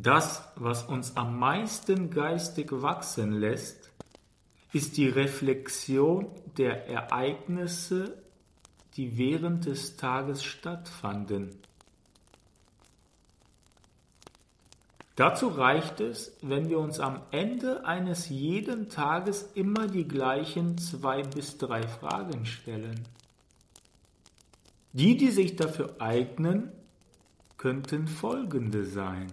Das, was uns am meisten geistig wachsen lässt, ist die Reflexion der Ereignisse, die während des Tages stattfanden. Dazu reicht es, wenn wir uns am Ende eines jeden Tages immer die gleichen zwei bis drei Fragen stellen. Die, die sich dafür eignen, könnten folgende sein.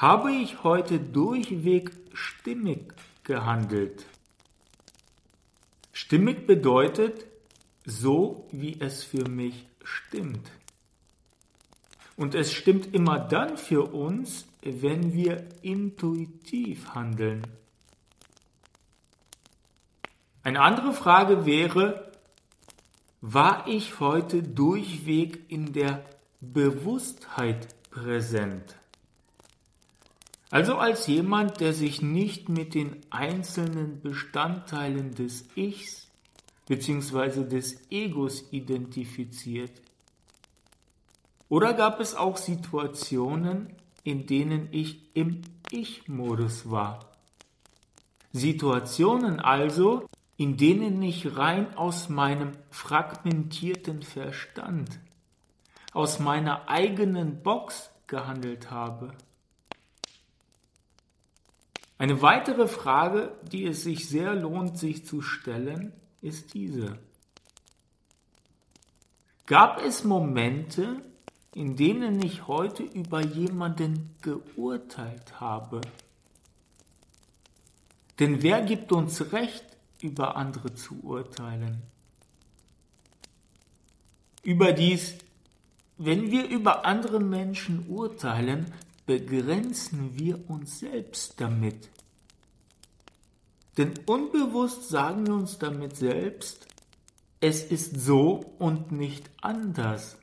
Habe ich heute durchweg stimmig gehandelt? Stimmig bedeutet so, wie es für mich stimmt. Und es stimmt immer dann für uns, wenn wir intuitiv handeln. Eine andere Frage wäre, war ich heute durchweg in der Bewusstheit präsent? Also als jemand, der sich nicht mit den einzelnen Bestandteilen des Ichs bzw. des Egos identifiziert. Oder gab es auch Situationen, in denen ich im Ich-Modus war? Situationen also, in denen ich rein aus meinem fragmentierten Verstand, aus meiner eigenen Box gehandelt habe. Eine weitere Frage, die es sich sehr lohnt, sich zu stellen, ist diese. Gab es Momente, in denen ich heute über jemanden geurteilt habe. Denn wer gibt uns Recht, über andere zu urteilen? Überdies, wenn wir über andere Menschen urteilen, begrenzen wir uns selbst damit. Denn unbewusst sagen wir uns damit selbst, es ist so und nicht anders.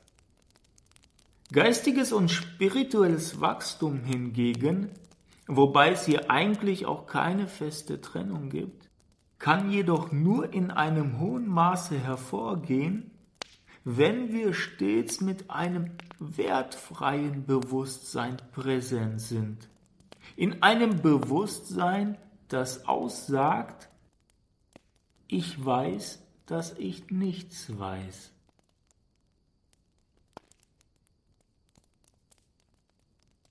Geistiges und spirituelles Wachstum hingegen, wobei es hier eigentlich auch keine feste Trennung gibt, kann jedoch nur in einem hohen Maße hervorgehen, wenn wir stets mit einem wertfreien Bewusstsein präsent sind. In einem Bewusstsein, das aussagt, ich weiß, dass ich nichts weiß.